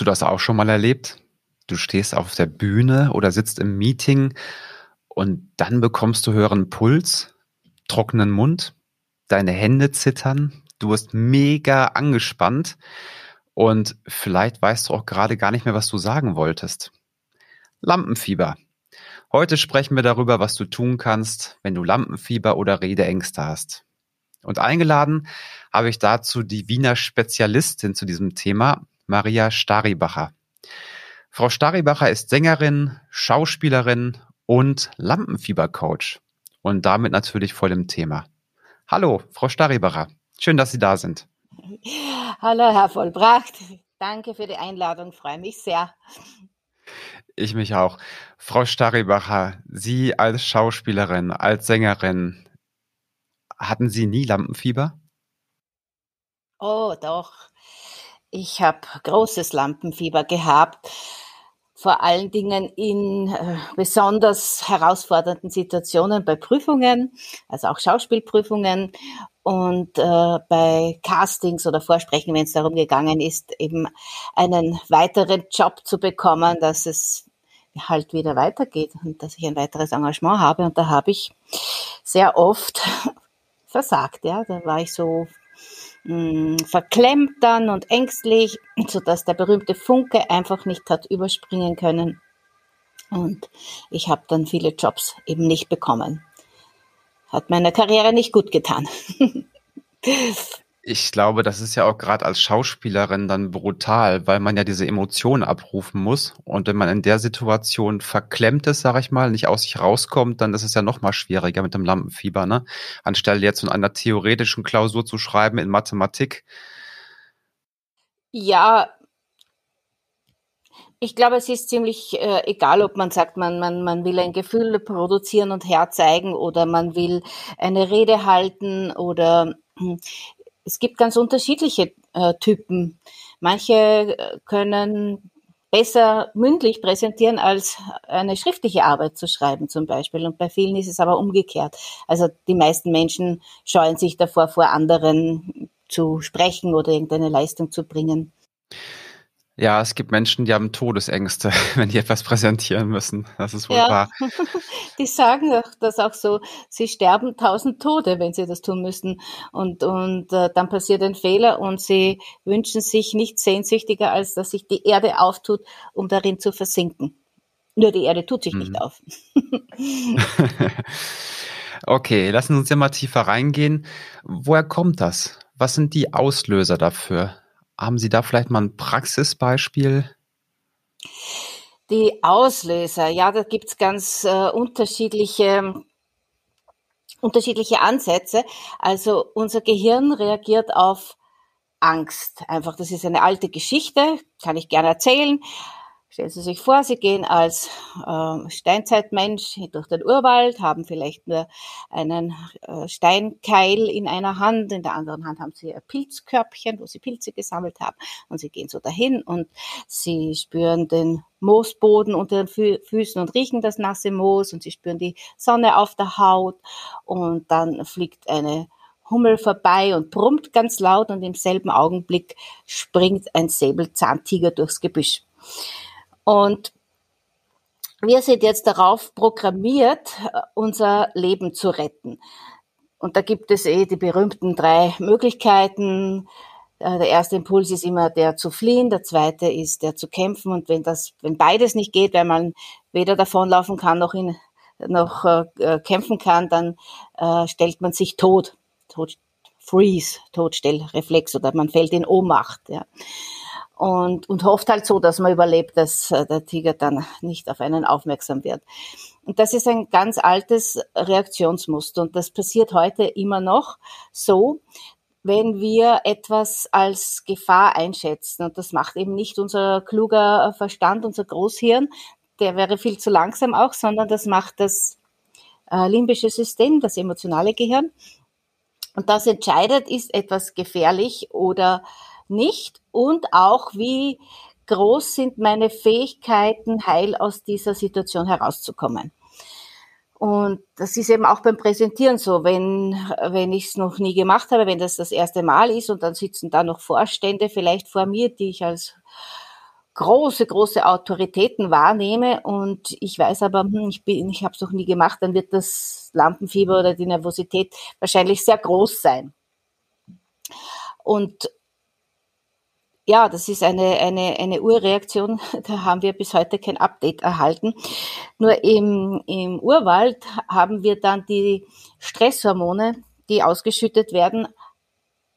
Hast du das auch schon mal erlebt? Du stehst auf der Bühne oder sitzt im Meeting und dann bekommst du höheren Puls, trockenen Mund, deine Hände zittern, du wirst mega angespannt und vielleicht weißt du auch gerade gar nicht mehr, was du sagen wolltest. Lampenfieber. Heute sprechen wir darüber, was du tun kannst, wenn du Lampenfieber oder Redeängste hast. Und eingeladen habe ich dazu die Wiener Spezialistin zu diesem Thema, Maria Staribacher. Frau Staribacher ist Sängerin, Schauspielerin und Lampenfiebercoach und damit natürlich voll im Thema. Hallo, Frau Staribacher. Schön, dass Sie da sind. Hallo, Herr Vollbracht. Danke für die Einladung. Freue mich sehr. Ich mich auch. Frau Staribacher, Sie als Schauspielerin, als Sängerin, hatten Sie nie Lampenfieber? Oh, doch. Ich habe großes Lampenfieber gehabt, vor allen Dingen in äh, besonders herausfordernden Situationen bei Prüfungen, also auch Schauspielprüfungen und äh, bei Castings oder Vorsprechen, wenn es darum gegangen ist, eben einen weiteren Job zu bekommen, dass es halt wieder weitergeht und dass ich ein weiteres Engagement habe. Und da habe ich sehr oft versagt. Ja, da war ich so mh, hm, verklemmt dann und ängstlich, so dass der berühmte Funke einfach nicht hat überspringen können. Und ich habe dann viele Jobs eben nicht bekommen. Hat meiner Karriere nicht gut getan. Ich glaube, das ist ja auch gerade als Schauspielerin dann brutal, weil man ja diese Emotionen abrufen muss. Und wenn man in der Situation verklemmt ist, sag ich mal, nicht aus sich rauskommt, dann ist es ja noch mal schwieriger mit dem Lampenfieber, ne? Anstelle jetzt von einer theoretischen Klausur zu schreiben in Mathematik. Ja, ich glaube, es ist ziemlich äh, egal, ob man sagt, man, man, man will ein Gefühl produzieren und herzeigen oder man will eine Rede halten oder hm, es gibt ganz unterschiedliche äh, Typen. Manche äh, können besser mündlich präsentieren, als eine schriftliche Arbeit zu schreiben zum Beispiel. Und bei vielen ist es aber umgekehrt. Also die meisten Menschen scheuen sich davor, vor anderen zu sprechen oder irgendeine Leistung zu bringen. Ja, es gibt Menschen, die haben Todesängste, wenn die etwas präsentieren müssen. Das ist wohl ja. wahr. Die sagen auch, das auch so, sie sterben tausend Tode, wenn sie das tun müssen. Und, und äh, dann passiert ein Fehler und sie wünschen sich nichts sehnsüchtiger, als dass sich die Erde auftut, um darin zu versinken. Nur die Erde tut sich mhm. nicht auf. okay, lassen Sie uns ja mal tiefer reingehen. Woher kommt das? Was sind die Auslöser dafür? Haben Sie da vielleicht mal ein Praxisbeispiel? Die Auslöser, ja, da gibt's ganz äh, unterschiedliche unterschiedliche Ansätze. Also unser Gehirn reagiert auf Angst. Einfach, das ist eine alte Geschichte, kann ich gerne erzählen. Stellen Sie sich vor, Sie gehen als äh, Steinzeitmensch durch den Urwald, haben vielleicht nur einen äh, Steinkeil in einer Hand, in der anderen Hand haben Sie ein Pilzkörbchen, wo Sie Pilze gesammelt haben und Sie gehen so dahin und Sie spüren den Moosboden unter den Fü Füßen und riechen das nasse Moos und Sie spüren die Sonne auf der Haut und dann fliegt eine Hummel vorbei und brummt ganz laut und im selben Augenblick springt ein Säbelzahntiger durchs Gebüsch. Und wir sind jetzt darauf programmiert, unser Leben zu retten. Und da gibt es eh die berühmten drei Möglichkeiten. Äh, der erste Impuls ist immer der zu fliehen, der zweite ist der zu kämpfen. Und wenn das, wenn beides nicht geht, weil man weder davonlaufen kann noch in, noch äh, kämpfen kann, dann äh, stellt man sich tot, tot, freeze, Todstellreflex oder man fällt in Ohnmacht. Ja und, und hofft halt so, dass man überlebt, dass äh, der Tiger dann nicht auf einen aufmerksam wird. Und das ist ein ganz altes Reaktionsmuster und das passiert heute immer noch so, wenn wir etwas als Gefahr einschätzen. Und das macht eben nicht unser kluger Verstand, unser Großhirn, der wäre viel zu langsam auch, sondern das macht das äh, limbische System, das emotionale Gehirn. Und das entscheidet, ist etwas gefährlich oder nicht und auch wie groß sind meine Fähigkeiten, heil aus dieser Situation herauszukommen. Und das ist eben auch beim Präsentieren so, wenn, wenn ich es noch nie gemacht habe, wenn das das erste Mal ist und dann sitzen da noch Vorstände vielleicht vor mir, die ich als große, große Autoritäten wahrnehme und ich weiß aber, hm, ich, bin, ich habe es noch nie gemacht, dann wird das Lampenfieber oder die Nervosität wahrscheinlich sehr groß sein. Und ja, das ist eine, eine, eine Urreaktion, da haben wir bis heute kein Update erhalten. Nur im, im Urwald haben wir dann die Stresshormone, die ausgeschüttet werden,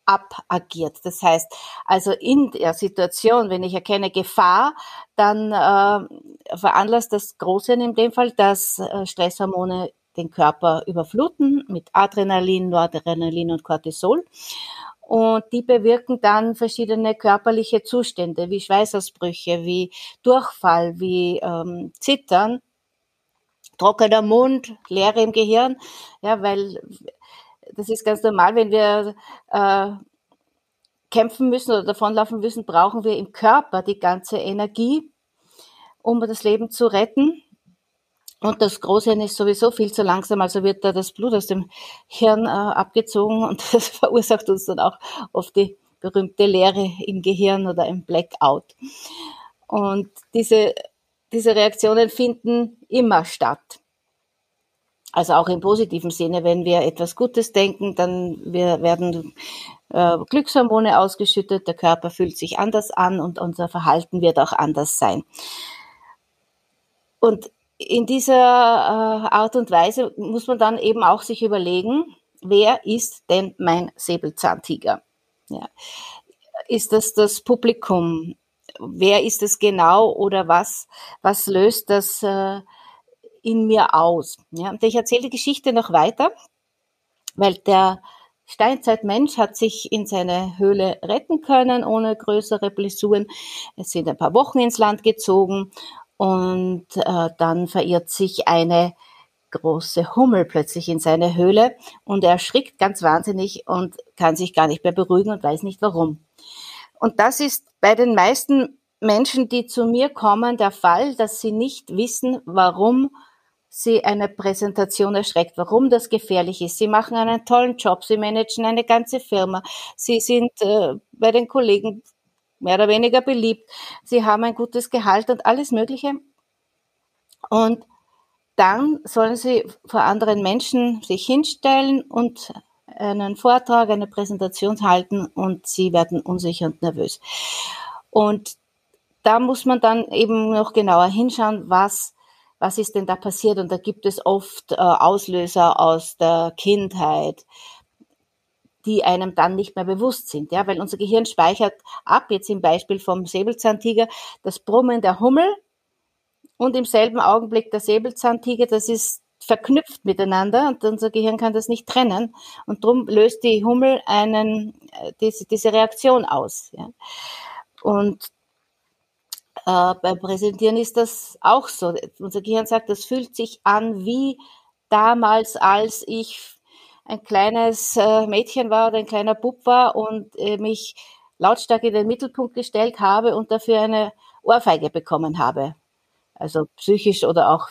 abagiert. Das heißt, also in der Situation, wenn ich erkenne Gefahr, dann äh, veranlasst das Große in dem Fall, dass äh, Stresshormone den Körper überfluten mit Adrenalin, Noradrenalin und Cortisol. Und die bewirken dann verschiedene körperliche Zustände, wie Schweißausbrüche, wie Durchfall, wie ähm, Zittern, trockener Mund, Leere im Gehirn, ja, weil das ist ganz normal, wenn wir äh, kämpfen müssen oder davonlaufen müssen, brauchen wir im Körper die ganze Energie, um das Leben zu retten. Und das Großhirn ist sowieso viel zu langsam, also wird da das Blut aus dem Hirn äh, abgezogen und das verursacht uns dann auch oft die berühmte Leere im Gehirn oder im Blackout. Und diese, diese Reaktionen finden immer statt. Also auch im positiven Sinne, wenn wir etwas Gutes denken, dann wir werden äh, Glückshormone ausgeschüttet, der Körper fühlt sich anders an und unser Verhalten wird auch anders sein. Und in dieser äh, Art und Weise muss man dann eben auch sich überlegen, wer ist denn mein Säbelzahntiger? Ja. Ist das das Publikum? Wer ist es genau oder was, was löst das äh, in mir aus. Ja, und ich erzähle die Geschichte noch weiter, weil der Steinzeitmensch hat sich in seine Höhle retten können ohne größere Blessuren. Es sind ein paar Wochen ins Land gezogen und äh, dann verirrt sich eine große Hummel plötzlich in seine Höhle und er erschrickt ganz wahnsinnig und kann sich gar nicht mehr beruhigen und weiß nicht warum. Und das ist bei den meisten Menschen, die zu mir kommen, der Fall, dass sie nicht wissen, warum sie eine Präsentation erschreckt, warum das gefährlich ist. Sie machen einen tollen Job, sie managen eine ganze Firma, sie sind äh, bei den Kollegen mehr oder weniger beliebt, sie haben ein gutes Gehalt und alles Mögliche. Und dann sollen sie vor anderen Menschen sich hinstellen und einen Vortrag, eine Präsentation halten und sie werden unsicher und nervös. Und da muss man dann eben noch genauer hinschauen, was was ist denn da passiert? Und da gibt es oft äh, Auslöser aus der Kindheit, die einem dann nicht mehr bewusst sind, ja, weil unser Gehirn speichert ab, jetzt im Beispiel vom Säbelzahntiger, das Brummen der Hummel und im selben Augenblick der Säbelzahntiger, das ist verknüpft miteinander und unser Gehirn kann das nicht trennen und darum löst die Hummel einen, äh, diese, diese Reaktion aus. Ja. Und äh, beim Präsentieren ist das auch so. Unser Gehirn sagt, das fühlt sich an wie damals, als ich ein kleines äh, Mädchen war oder ein kleiner Bub war und äh, mich lautstark in den Mittelpunkt gestellt habe und dafür eine Ohrfeige bekommen habe. Also psychisch oder auch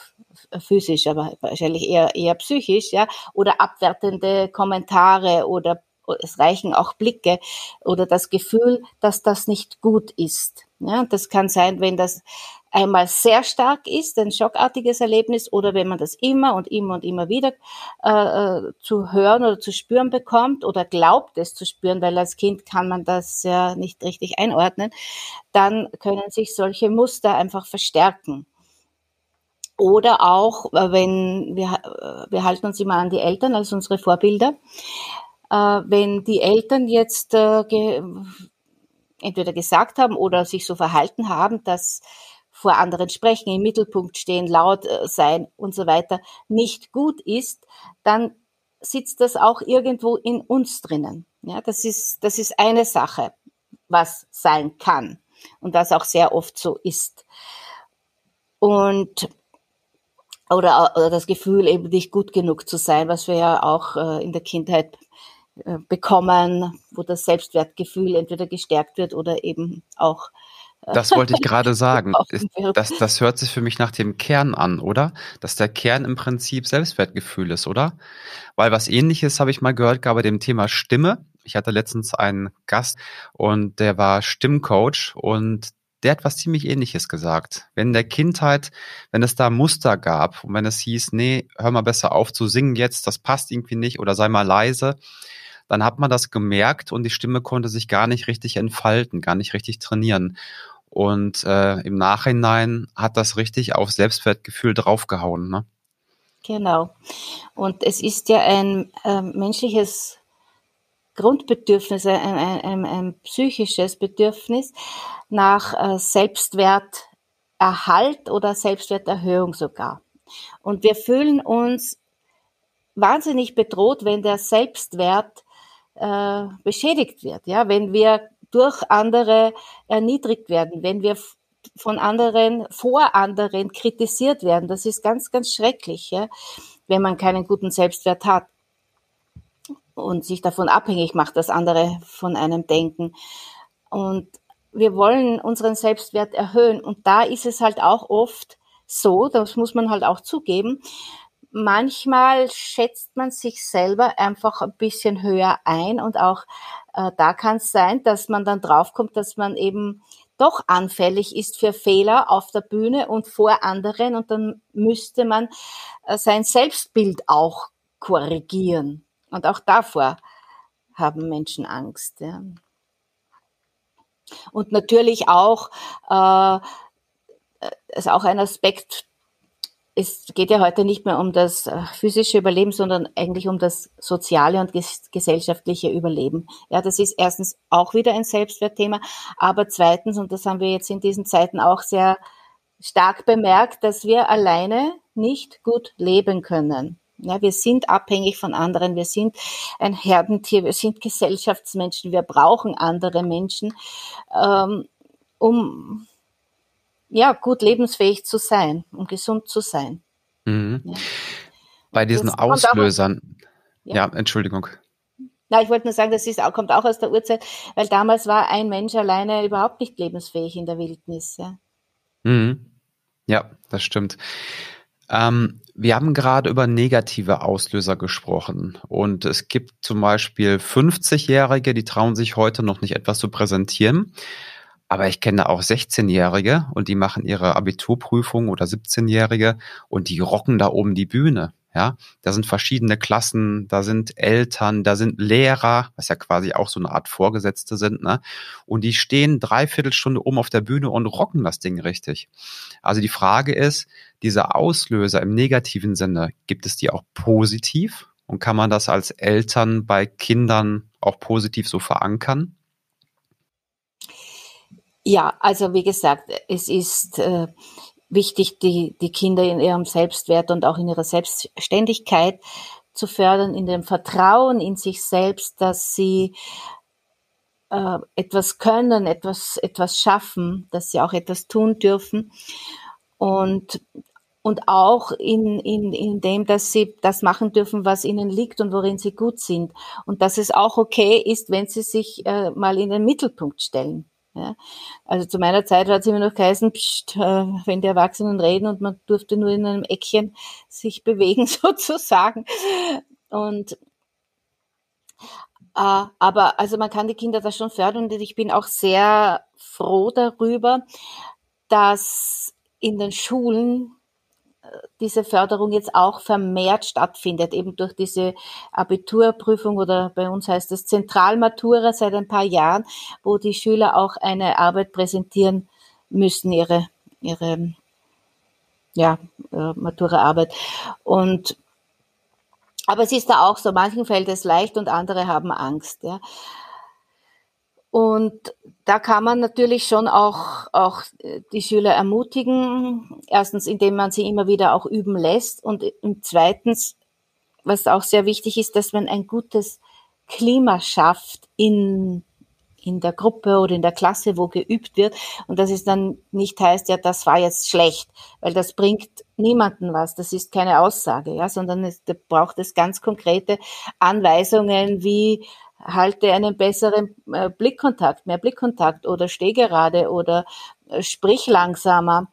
physisch, aber wahrscheinlich eher, eher psychisch, ja. Oder abwertende Kommentare oder es reichen auch Blicke oder das Gefühl, dass das nicht gut ist. Ja, das kann sein, wenn das einmal sehr stark ist, ein schockartiges Erlebnis, oder wenn man das immer und immer und immer wieder äh, äh, zu hören oder zu spüren bekommt oder glaubt es zu spüren, weil als Kind kann man das ja nicht richtig einordnen, dann können sich solche Muster einfach verstärken. Oder auch, äh, wenn wir, äh, wir halten uns immer an die Eltern als unsere Vorbilder, äh, wenn die Eltern jetzt äh, entweder gesagt haben oder sich so verhalten haben, dass vor anderen sprechen, im Mittelpunkt stehen, laut äh, sein und so weiter nicht gut ist, dann sitzt das auch irgendwo in uns drinnen. Ja, das ist, das ist eine Sache, was sein kann und was auch sehr oft so ist. Und oder, oder das Gefühl, eben nicht gut genug zu sein, was wir ja auch äh, in der Kindheit äh, bekommen, wo das Selbstwertgefühl entweder gestärkt wird oder eben auch das wollte ich gerade sagen. Das, das hört sich für mich nach dem Kern an, oder? Dass der Kern im Prinzip Selbstwertgefühl ist, oder? Weil was ähnliches habe ich mal gehört, gab bei dem Thema Stimme. Ich hatte letztens einen Gast und der war Stimmcoach und der hat was ziemlich ähnliches gesagt. Wenn in der Kindheit, wenn es da Muster gab und wenn es hieß, nee, hör mal besser auf zu singen jetzt, das passt irgendwie nicht oder sei mal leise, dann hat man das gemerkt und die Stimme konnte sich gar nicht richtig entfalten, gar nicht richtig trainieren. Und äh, im Nachhinein hat das richtig auf Selbstwertgefühl draufgehauen. Ne? Genau. Und es ist ja ein äh, menschliches Grundbedürfnis, ein, ein, ein, ein psychisches Bedürfnis nach äh, Selbstwerterhalt oder Selbstwerterhöhung sogar. Und wir fühlen uns wahnsinnig bedroht, wenn der Selbstwert äh, beschädigt wird, ja, wenn wir durch andere erniedrigt werden, wenn wir von anderen, vor anderen kritisiert werden. Das ist ganz, ganz schrecklich, ja, wenn man keinen guten Selbstwert hat und sich davon abhängig macht, dass andere von einem denken. Und wir wollen unseren Selbstwert erhöhen. Und da ist es halt auch oft so, das muss man halt auch zugeben, manchmal schätzt man sich selber einfach ein bisschen höher ein und auch da kann es sein, dass man dann draufkommt, dass man eben doch anfällig ist für Fehler auf der Bühne und vor anderen und dann müsste man äh, sein Selbstbild auch korrigieren. Und auch davor haben Menschen Angst. Ja. Und natürlich auch, äh, ist auch ein Aspekt, es geht ja heute nicht mehr um das äh, physische Überleben, sondern eigentlich um das soziale und ges gesellschaftliche Überleben. Ja, das ist erstens auch wieder ein Selbstwertthema, aber zweitens, und das haben wir jetzt in diesen Zeiten auch sehr stark bemerkt, dass wir alleine nicht gut leben können. Ja, wir sind abhängig von anderen, wir sind ein Herdentier, wir sind Gesellschaftsmenschen, wir brauchen andere Menschen, ähm, um ja, gut lebensfähig zu sein und gesund zu sein. Mhm. Ja. Bei diesen das Auslösern, auch, ja. ja. Entschuldigung. Na, ich wollte nur sagen, das ist, kommt auch aus der Urzeit, weil damals war ein Mensch alleine überhaupt nicht lebensfähig in der Wildnis. Ja, mhm. ja das stimmt. Ähm, wir haben gerade über negative Auslöser gesprochen und es gibt zum Beispiel 50-Jährige, die trauen sich heute noch nicht etwas zu präsentieren. Aber ich kenne auch 16-Jährige und die machen ihre Abiturprüfung oder 17-Jährige und die rocken da oben die Bühne. Ja, da sind verschiedene Klassen, da sind Eltern, da sind Lehrer, was ja quasi auch so eine Art Vorgesetzte sind, ne? Und die stehen dreiviertel Stunde oben auf der Bühne und rocken das Ding richtig. Also die Frage ist, diese Auslöser im negativen Sinne, gibt es die auch positiv? Und kann man das als Eltern bei Kindern auch positiv so verankern? Ja, also wie gesagt, es ist äh, wichtig, die, die Kinder in ihrem Selbstwert und auch in ihrer Selbstständigkeit zu fördern, in dem Vertrauen in sich selbst, dass sie äh, etwas können, etwas, etwas schaffen, dass sie auch etwas tun dürfen. Und, und auch in, in, in dem, dass sie das machen dürfen, was ihnen liegt und worin sie gut sind. Und dass es auch okay ist, wenn sie sich äh, mal in den Mittelpunkt stellen. Ja. Also zu meiner Zeit hat es immer noch geheißen, pst, äh, wenn die Erwachsenen reden und man durfte nur in einem Eckchen sich bewegen sozusagen. Und äh, aber also man kann die Kinder da schon fördern und ich bin auch sehr froh darüber, dass in den Schulen diese Förderung jetzt auch vermehrt stattfindet, eben durch diese Abiturprüfung oder bei uns heißt es Zentralmatura seit ein paar Jahren, wo die Schüler auch eine Arbeit präsentieren müssen, ihre, ihre ja, äh, Matura-Arbeit. Und aber es ist da auch so, manchen fällt es leicht und andere haben Angst. Ja. Und da kann man natürlich schon auch, auch die Schüler ermutigen. Erstens, indem man sie immer wieder auch üben lässt. Und, und zweitens, was auch sehr wichtig ist, dass man ein gutes Klima schafft in, in der Gruppe oder in der Klasse, wo geübt wird. Und dass es dann nicht heißt, ja, das war jetzt schlecht, weil das bringt niemanden was. Das ist keine Aussage, ja, sondern es, braucht es ganz konkrete Anweisungen, wie halte einen besseren äh, Blickkontakt, mehr Blickkontakt oder steh gerade oder äh, sprich langsamer.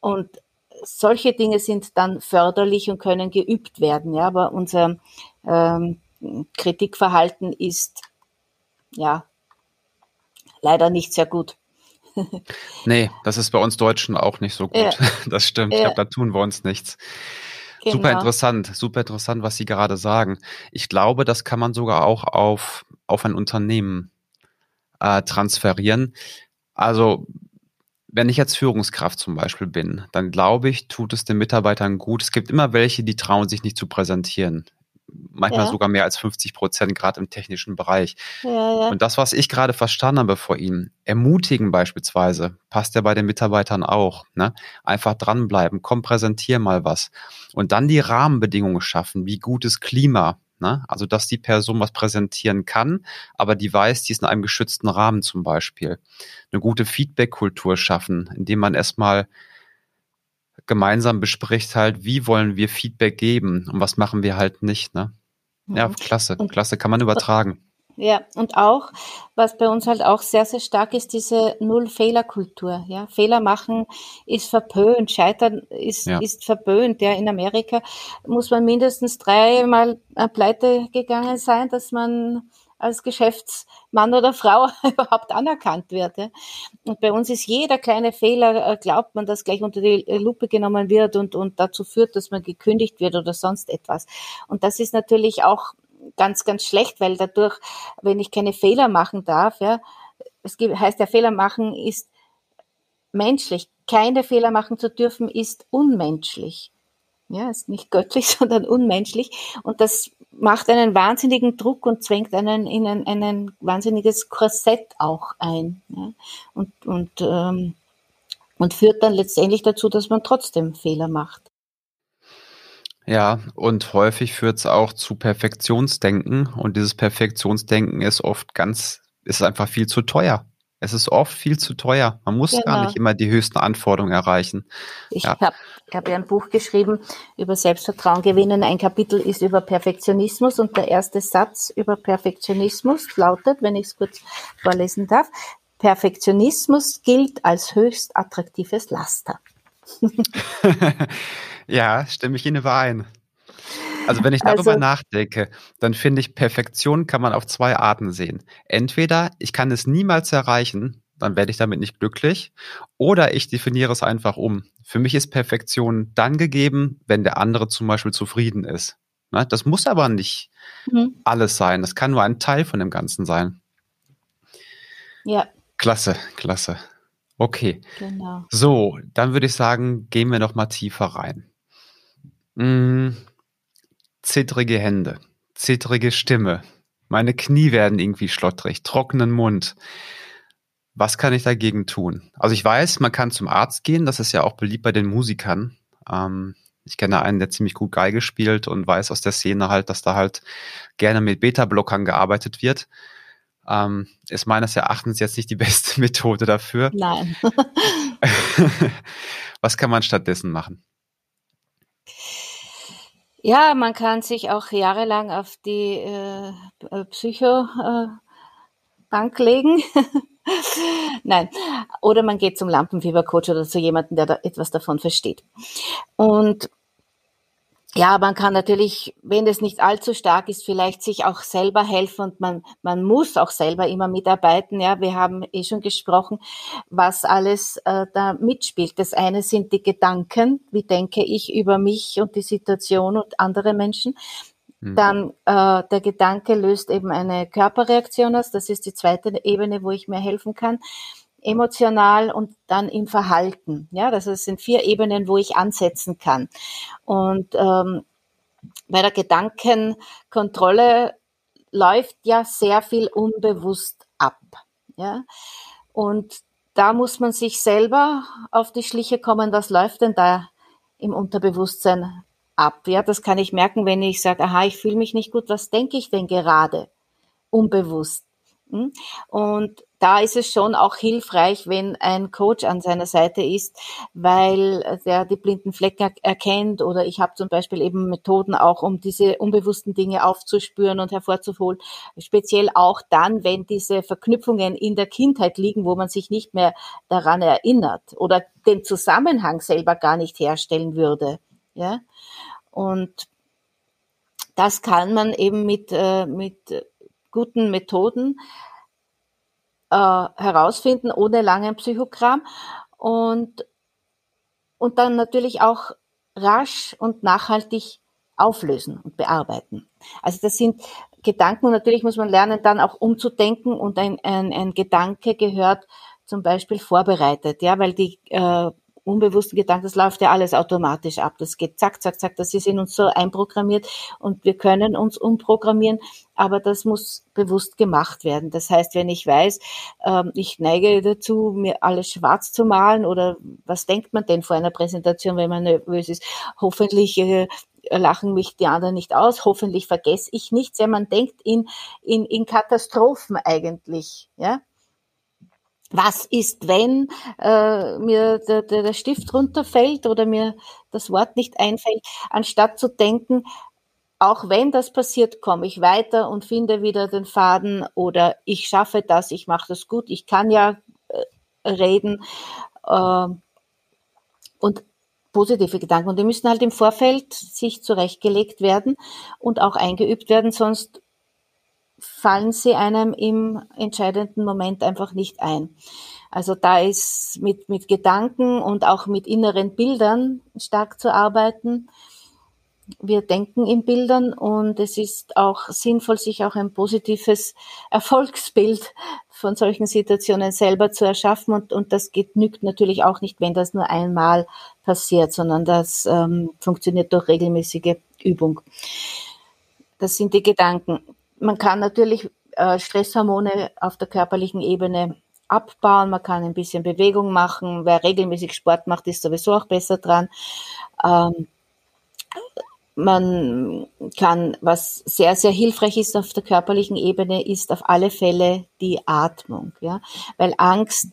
Und solche Dinge sind dann förderlich und können geübt werden. Ja, aber unser ähm, Kritikverhalten ist ja leider nicht sehr gut. nee, das ist bei uns Deutschen auch nicht so gut. Ja. Das stimmt. Ja. Ich glaube, da tun wir uns nichts. Genau. Super interessant, super interessant, was Sie gerade sagen. Ich glaube, das kann man sogar auch auf, auf ein Unternehmen äh, transferieren. Also, wenn ich jetzt Führungskraft zum Beispiel bin, dann glaube ich, tut es den Mitarbeitern gut. Es gibt immer welche, die trauen sich nicht zu präsentieren manchmal ja. sogar mehr als 50 Prozent, gerade im technischen Bereich. Ja, ja. Und das, was ich gerade verstanden habe vor Ihnen, ermutigen beispielsweise, passt ja bei den Mitarbeitern auch. Ne? Einfach dranbleiben, komm, präsentier mal was. Und dann die Rahmenbedingungen schaffen, wie gutes Klima. Ne? Also, dass die Person was präsentieren kann, aber die weiß, die ist in einem geschützten Rahmen zum Beispiel. Eine gute Feedback-Kultur schaffen, indem man erstmal gemeinsam bespricht halt, wie wollen wir Feedback geben und was machen wir halt nicht. Ne? Ja, mhm. klasse, und, klasse, kann man übertragen. Ja, und auch, was bei uns halt auch sehr, sehr stark ist, diese Null-Fehler-Kultur. Ja, Fehler machen ist verpönt, Scheitern ist, ja. ist verpönt. Ja, in Amerika muss man mindestens dreimal pleite gegangen sein, dass man als Geschäftsmann oder Frau überhaupt anerkannt wird. Und bei uns ist jeder kleine Fehler, äh, glaubt man, dass gleich unter die Lupe genommen wird und, und dazu führt, dass man gekündigt wird oder sonst etwas. Und das ist natürlich auch ganz, ganz schlecht, weil dadurch, wenn ich keine Fehler machen darf, ja, es heißt ja, Fehler machen ist menschlich. Keine Fehler machen zu dürfen ist unmenschlich. Ja, ist nicht göttlich, sondern unmenschlich. Und das macht einen wahnsinnigen Druck und zwängt einen in ein, ein wahnsinniges Korsett auch ein. Ja? Und, und, ähm, und führt dann letztendlich dazu, dass man trotzdem Fehler macht. Ja, und häufig führt es auch zu Perfektionsdenken und dieses Perfektionsdenken ist oft ganz, ist einfach viel zu teuer. Es ist oft viel zu teuer. Man muss genau. gar nicht immer die höchsten Anforderungen erreichen. Ich ja. habe hab ja ein Buch geschrieben über Selbstvertrauen gewinnen. Ein Kapitel ist über Perfektionismus und der erste Satz über Perfektionismus lautet, wenn ich es kurz vorlesen darf, Perfektionismus gilt als höchst attraktives Laster. ja, stimme ich Ihnen überein. Also wenn ich darüber also, nachdenke, dann finde ich, Perfektion kann man auf zwei Arten sehen. Entweder ich kann es niemals erreichen, dann werde ich damit nicht glücklich, oder ich definiere es einfach um. Für mich ist Perfektion dann gegeben, wenn der andere zum Beispiel zufrieden ist. Ne? Das muss aber nicht mhm. alles sein. Das kann nur ein Teil von dem Ganzen sein. Ja. Klasse, klasse. Okay. Genau. So, dann würde ich sagen, gehen wir noch mal tiefer rein. Hm, zittrige Hände, zittrige Stimme, meine Knie werden irgendwie schlottrig, trockenen Mund. Was kann ich dagegen tun? Also ich weiß, man kann zum Arzt gehen, das ist ja auch beliebt bei den Musikern. Ähm, ich kenne einen, der ziemlich gut Geige spielt und weiß aus der Szene halt, dass da halt gerne mit Beta-Blockern gearbeitet wird. Ähm, ist meines Erachtens jetzt nicht die beste Methode dafür. Nein. Was kann man stattdessen machen? Ja, man kann sich auch jahrelang auf die äh, Psychobank äh, legen. Nein. Oder man geht zum Lampenfiebercoach oder zu jemandem, der da etwas davon versteht. Und ja, man kann natürlich, wenn es nicht allzu stark ist, vielleicht sich auch selber helfen und man, man muss auch selber immer mitarbeiten. Ja, wir haben eh schon gesprochen, was alles äh, da mitspielt. Das eine sind die Gedanken, wie denke ich über mich und die Situation und andere Menschen. Mhm. Dann äh, der Gedanke löst eben eine Körperreaktion aus. Das ist die zweite Ebene, wo ich mir helfen kann emotional und dann im Verhalten. Ja, das sind vier Ebenen, wo ich ansetzen kann. Und ähm, bei der Gedankenkontrolle läuft ja sehr viel unbewusst ab. Ja, und da muss man sich selber auf die Schliche kommen, was läuft denn da im Unterbewusstsein ab? Ja, das kann ich merken, wenn ich sage, aha, ich fühle mich nicht gut, was denke ich denn gerade? Unbewusst. Hm? Und da ist es schon auch hilfreich, wenn ein Coach an seiner Seite ist, weil der die blinden Flecken erkennt oder ich habe zum Beispiel eben Methoden auch, um diese unbewussten Dinge aufzuspüren und hervorzuholen. Speziell auch dann, wenn diese Verknüpfungen in der Kindheit liegen, wo man sich nicht mehr daran erinnert oder den Zusammenhang selber gar nicht herstellen würde. Ja, und das kann man eben mit, äh, mit guten Methoden äh, herausfinden ohne langen Psychogramm und, und dann natürlich auch rasch und nachhaltig auflösen und bearbeiten. Also das sind Gedanken und natürlich muss man lernen, dann auch umzudenken und ein, ein, ein Gedanke gehört zum Beispiel vorbereitet, ja, weil die äh, unbewussten Gedanken, das läuft ja alles automatisch ab. Das geht zack, zack, zack, das ist in uns so einprogrammiert und wir können uns umprogrammieren, aber das muss bewusst gemacht werden. Das heißt, wenn ich weiß, ähm, ich neige dazu, mir alles schwarz zu malen oder was denkt man denn vor einer Präsentation, wenn man nervös ist? Hoffentlich äh, lachen mich die anderen nicht aus, hoffentlich vergesse ich nichts. Ja, man denkt in, in, in Katastrophen eigentlich, ja was ist, wenn äh, mir der, der, der Stift runterfällt oder mir das Wort nicht einfällt, anstatt zu denken, auch wenn das passiert, komme ich weiter und finde wieder den Faden oder ich schaffe das, ich mache das gut, ich kann ja äh, reden äh, und positive Gedanken. Und die müssen halt im Vorfeld sich zurechtgelegt werden und auch eingeübt werden, sonst fallen sie einem im entscheidenden Moment einfach nicht ein. Also da ist mit, mit Gedanken und auch mit inneren Bildern stark zu arbeiten. Wir denken in Bildern und es ist auch sinnvoll, sich auch ein positives Erfolgsbild von solchen Situationen selber zu erschaffen. Und, und das genügt natürlich auch nicht, wenn das nur einmal passiert, sondern das ähm, funktioniert durch regelmäßige Übung. Das sind die Gedanken man kann natürlich äh, Stresshormone auf der körperlichen Ebene abbauen, man kann ein bisschen Bewegung machen. Wer regelmäßig Sport macht, ist sowieso auch besser dran. Ähm, man kann, was sehr, sehr hilfreich ist auf der körperlichen Ebene, ist auf alle Fälle die Atmung, ja, weil Angst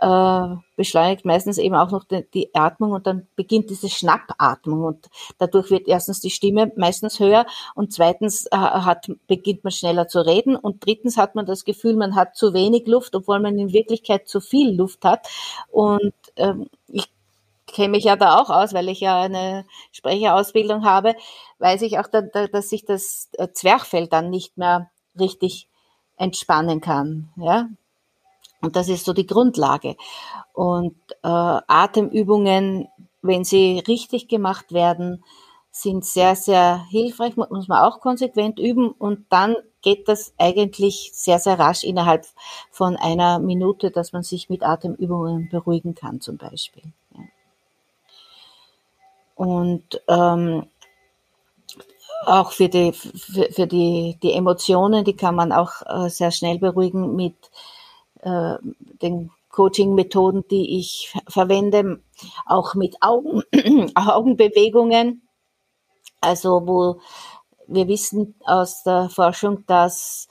äh, beschleunigt meistens eben auch noch die, die Atmung und dann beginnt diese Schnappatmung und dadurch wird erstens die Stimme meistens höher und zweitens äh, hat, beginnt man schneller zu reden und drittens hat man das Gefühl, man hat zu wenig Luft, obwohl man in Wirklichkeit zu viel Luft hat und ähm, ich kenne mich ja da auch aus, weil ich ja eine Sprecherausbildung habe, weiß ich auch, da, da, dass sich das äh, Zwerchfell dann nicht mehr richtig entspannen kann. Ja, und das ist so die Grundlage. Und äh, Atemübungen, wenn sie richtig gemacht werden, sind sehr, sehr hilfreich, muss man auch konsequent üben und dann geht das eigentlich sehr, sehr rasch innerhalb von einer Minute, dass man sich mit Atemübungen beruhigen kann zum Beispiel. Ja. Und ähm, auch für die, für, für die, die Emotionen, die kann man auch äh, sehr schnell beruhigen mit äh, den Coaching-Methoden, die ich verwende, auch mit Augen, Augenbewegungen. Also wo wir wissen aus der Forschung, dass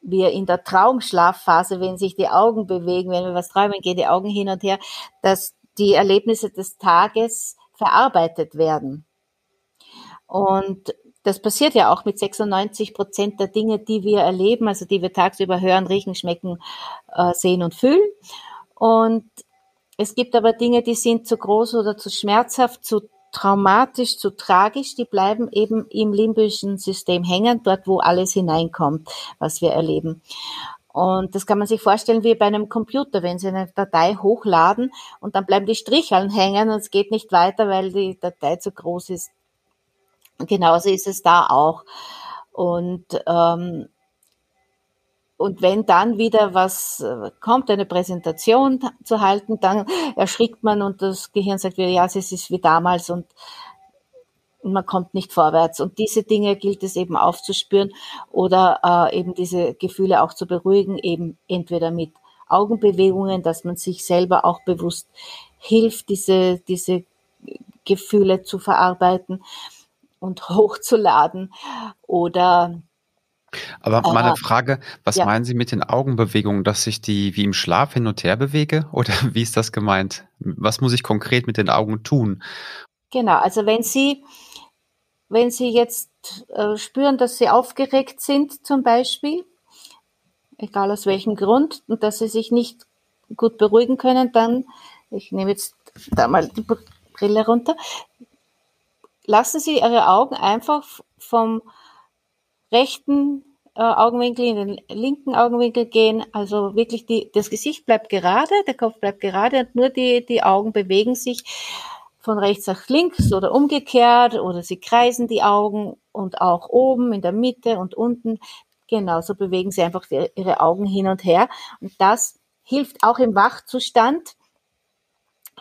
wir in der Traumschlafphase, wenn sich die Augen bewegen, wenn wir was träumen, gehen die Augen hin und her, dass die Erlebnisse des Tages verarbeitet werden. Und das passiert ja auch mit 96 Prozent der Dinge, die wir erleben, also die wir tagsüber hören, riechen, schmecken, äh, sehen und fühlen. Und es gibt aber Dinge, die sind zu groß oder zu schmerzhaft, zu traumatisch, zu tragisch, die bleiben eben im limbischen System hängen, dort wo alles hineinkommt, was wir erleben. Und das kann man sich vorstellen wie bei einem Computer, wenn Sie eine Datei hochladen und dann bleiben die Stricheln hängen und es geht nicht weiter, weil die Datei zu groß ist. Genauso ist es da auch. Und, ähm, und wenn dann wieder was äh, kommt, eine Präsentation zu halten, dann erschrickt man und das Gehirn sagt wieder, ja, es ist wie damals und man kommt nicht vorwärts. Und diese Dinge gilt es eben aufzuspüren oder äh, eben diese Gefühle auch zu beruhigen, eben entweder mit Augenbewegungen, dass man sich selber auch bewusst hilft, diese, diese Gefühle zu verarbeiten und hochzuladen oder aber meine äh, Frage, was ja. meinen Sie mit den Augenbewegungen, dass ich die wie im Schlaf hin und her bewege? Oder wie ist das gemeint? Was muss ich konkret mit den Augen tun? Genau, also wenn Sie, wenn Sie jetzt äh, spüren, dass Sie aufgeregt sind zum Beispiel, egal aus welchem Grund, und dass Sie sich nicht gut beruhigen können, dann, ich nehme jetzt da mal die Brille runter, lassen Sie Ihre Augen einfach vom rechten äh, Augenwinkel in den linken Augenwinkel gehen. Also wirklich die, das Gesicht bleibt gerade, der Kopf bleibt gerade und nur die, die Augen bewegen sich von rechts nach links oder umgekehrt oder sie kreisen die Augen und auch oben in der Mitte und unten. Genauso bewegen sie einfach die, ihre Augen hin und her. Und das hilft auch im Wachzustand,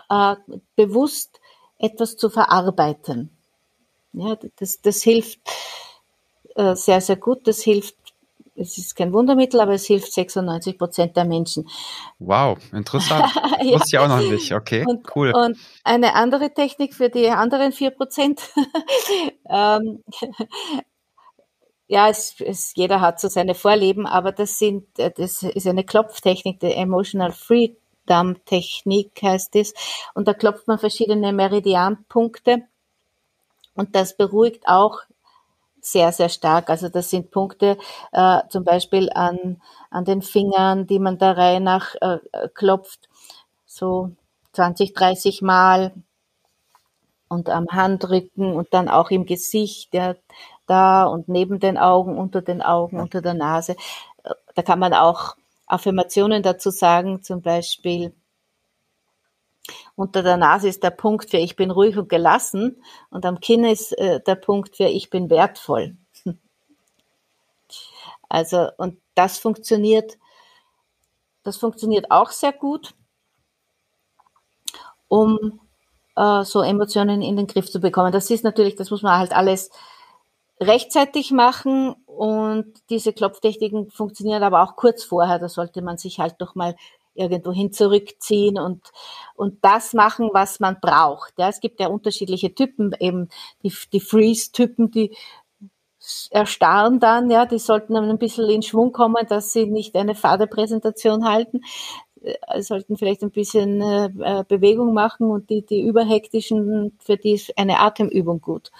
äh, bewusst etwas zu verarbeiten. Ja, das, das hilft äh, sehr, sehr gut. Das hilft, es ist kein Wundermittel, aber es hilft 96 Prozent der Menschen. Wow, interessant. ja. Wusste ich auch noch nicht. Okay, und, cool. Und eine andere Technik für die anderen 4 Prozent. ähm, ja, es, es, jeder hat so seine Vorlieben, aber das sind, äh, das ist eine Klopftechnik, die Emotional Freedom Technik heißt es. Und da klopft man verschiedene Meridianpunkte und das beruhigt auch sehr, sehr stark. Also das sind Punkte äh, zum Beispiel an, an den Fingern, die man der Reihe nach äh, klopft, so 20, 30 Mal und am Handrücken und dann auch im Gesicht, ja, da und neben den Augen, unter den Augen, unter der Nase. Da kann man auch Affirmationen dazu sagen, zum Beispiel, unter der Nase ist der Punkt für ich bin ruhig und gelassen und am Kinn ist äh, der Punkt für ich bin wertvoll. Also, und das funktioniert, das funktioniert auch sehr gut, um äh, so Emotionen in den Griff zu bekommen. Das ist natürlich, das muss man halt alles rechtzeitig machen und diese Klopftechniken funktionieren aber auch kurz vorher. Da sollte man sich halt doch mal irgendwohin zurückziehen und, und das machen, was man braucht. Ja, es gibt ja unterschiedliche Typen, eben die, die Freeze-Typen, die erstarren dann, ja, die sollten ein bisschen in Schwung kommen, dass sie nicht eine fade Präsentation halten, äh, sollten vielleicht ein bisschen äh, äh, Bewegung machen und die, die überhektischen, für die ist eine Atemübung gut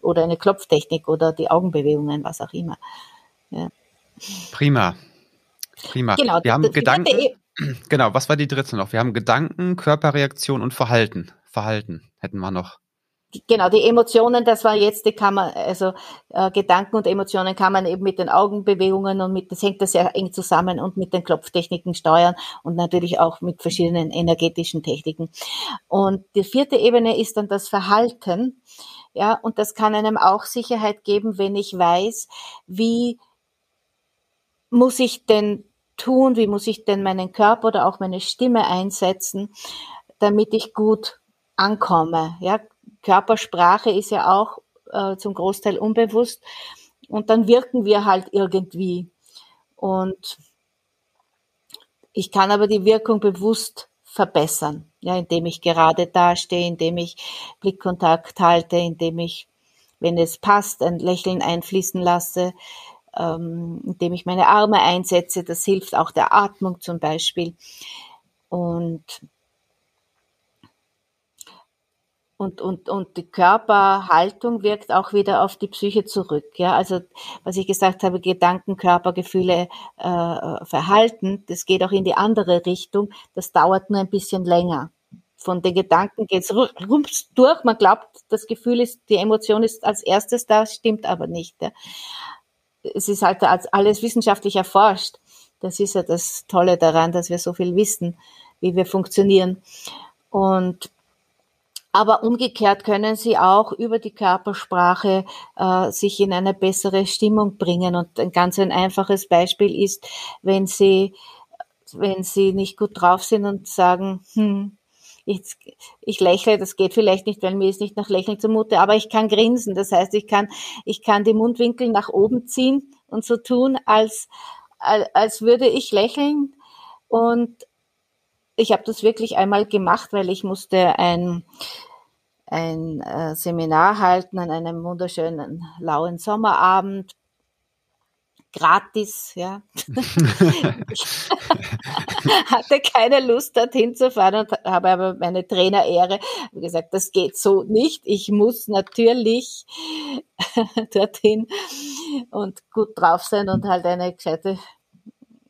oder eine Klopftechnik oder die Augenbewegungen, was auch immer. Ja. Prima. Prima. Genau, wir haben Gedanken. Genau, was war die dritte noch? Wir haben Gedanken, Körperreaktion und Verhalten. Verhalten hätten wir noch. Genau, die Emotionen, das war jetzt, die kann man, also äh, Gedanken und Emotionen kann man eben mit den Augenbewegungen und mit, das hängt das sehr eng zusammen und mit den Klopftechniken steuern und natürlich auch mit verschiedenen energetischen Techniken. Und die vierte Ebene ist dann das Verhalten. Ja, und das kann einem auch Sicherheit geben, wenn ich weiß, wie muss ich denn tun? Wie muss ich denn meinen Körper oder auch meine Stimme einsetzen, damit ich gut ankomme? Ja, Körpersprache ist ja auch äh, zum Großteil unbewusst und dann wirken wir halt irgendwie. Und ich kann aber die Wirkung bewusst verbessern, ja, indem ich gerade dastehe, indem ich Blickkontakt halte, indem ich, wenn es passt, ein Lächeln einfließen lasse, ähm, indem ich meine Arme einsetze. Das hilft auch der Atmung zum Beispiel. Und und, und, und die Körperhaltung wirkt auch wieder auf die Psyche zurück. Ja, also was ich gesagt habe, Gedanken, Körper, Gefühle, äh, Verhalten, das geht auch in die andere Richtung. Das dauert nur ein bisschen länger. Von den Gedanken geht es rums durch. Man glaubt, das Gefühl ist, die Emotion ist als erstes da, stimmt aber nicht. Ja es ist halt alles wissenschaftlich erforscht. Das ist ja das Tolle daran, dass wir so viel wissen, wie wir funktionieren. Und aber umgekehrt können sie auch über die Körpersprache äh, sich in eine bessere Stimmung bringen. Und ein ganz ein einfaches Beispiel ist, wenn sie, wenn sie nicht gut drauf sind und sagen, hm, ich, ich lächle, das geht vielleicht nicht, weil mir ist nicht nach Lächeln zumute, aber ich kann grinsen. Das heißt, ich kann, ich kann die Mundwinkel nach oben ziehen und so tun, als, als würde ich lächeln. Und ich habe das wirklich einmal gemacht, weil ich musste ein, ein äh, Seminar halten an einem wunderschönen lauen Sommerabend gratis, ja. hatte keine Lust, dorthin zu fahren und habe aber meine Trainerehre gesagt, das geht so nicht. Ich muss natürlich dorthin und gut drauf sein und halt eine gescheite,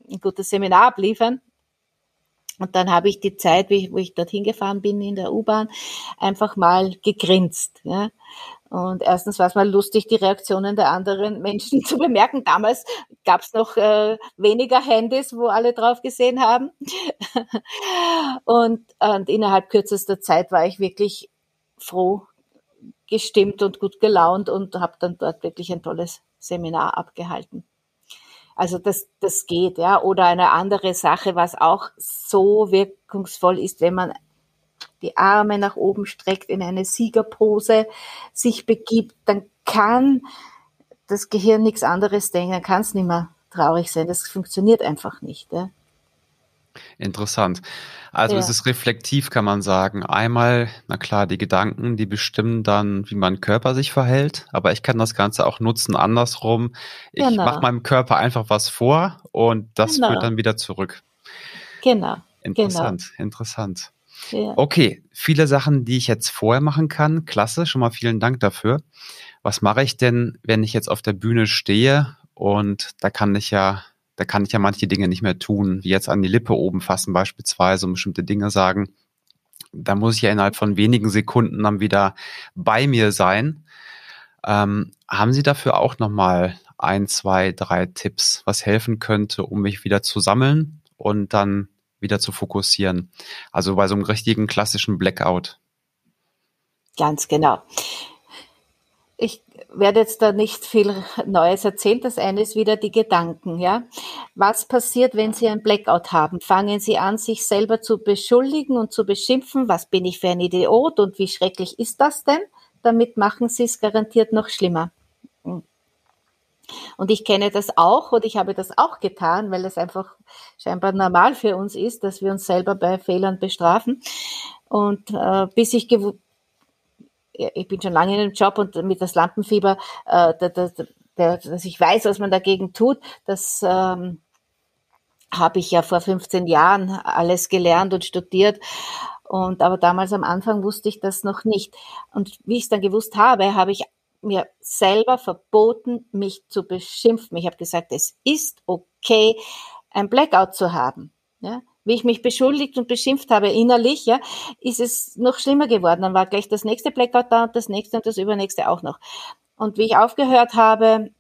ein gutes Seminar abliefern. Und dann habe ich die Zeit, wie ich, wo ich dorthin gefahren bin in der U-Bahn, einfach mal gegrinst. Ja. Und erstens war es mal lustig, die Reaktionen der anderen Menschen zu bemerken. Damals gab es noch äh, weniger Handys, wo alle drauf gesehen haben. und, und innerhalb kürzester Zeit war ich wirklich froh, gestimmt und gut gelaunt und habe dann dort wirklich ein tolles Seminar abgehalten. Also das, das geht, ja. Oder eine andere Sache, was auch so wirkungsvoll ist, wenn man die Arme nach oben streckt, in eine Siegerpose sich begibt, dann kann das Gehirn nichts anderes denken, dann kann es nicht mehr traurig sein. Das funktioniert einfach nicht. Ja. Interessant. Also ja. es ist reflektiv, kann man sagen. Einmal, na klar, die Gedanken, die bestimmen dann, wie mein Körper sich verhält. Aber ich kann das Ganze auch nutzen andersrum. Ich genau. mache meinem Körper einfach was vor und das genau. führt dann wieder zurück. Genau. Interessant, genau. interessant. Ja. Okay, viele Sachen, die ich jetzt vorher machen kann. Klasse, schon mal vielen Dank dafür. Was mache ich denn, wenn ich jetzt auf der Bühne stehe und da kann ich ja, da kann ich ja manche Dinge nicht mehr tun, wie jetzt an die Lippe oben fassen beispielsweise und bestimmte Dinge sagen. Da muss ich ja innerhalb von wenigen Sekunden dann wieder bei mir sein. Ähm, haben Sie dafür auch nochmal ein, zwei, drei Tipps, was helfen könnte, um mich wieder zu sammeln und dann wieder zu fokussieren. Also bei so einem richtigen klassischen Blackout. Ganz genau. Ich werde jetzt da nicht viel Neues erzählen. Das eine ist wieder die Gedanken, ja. Was passiert, wenn Sie ein Blackout haben? Fangen Sie an, sich selber zu beschuldigen und zu beschimpfen. Was bin ich für ein Idiot und wie schrecklich ist das denn? Damit machen Sie es garantiert noch schlimmer. Und ich kenne das auch und ich habe das auch getan, weil es einfach scheinbar normal für uns ist, dass wir uns selber bei Fehlern bestrafen. Und äh, bis ich ich bin schon lange in dem Job und mit das Lampenfieber, äh, da, da, da, dass ich weiß, was man dagegen tut, das ähm, habe ich ja vor 15 Jahren alles gelernt und studiert. Und aber damals am Anfang wusste ich das noch nicht. Und wie ich es dann gewusst habe, habe ich mir selber verboten, mich zu beschimpfen. Ich habe gesagt, es ist okay, ein Blackout zu haben. Ja? Wie ich mich beschuldigt und beschimpft habe innerlich, ja, ist es noch schlimmer geworden. Dann war gleich das nächste Blackout da und das nächste und das übernächste auch noch. Und wie ich aufgehört habe,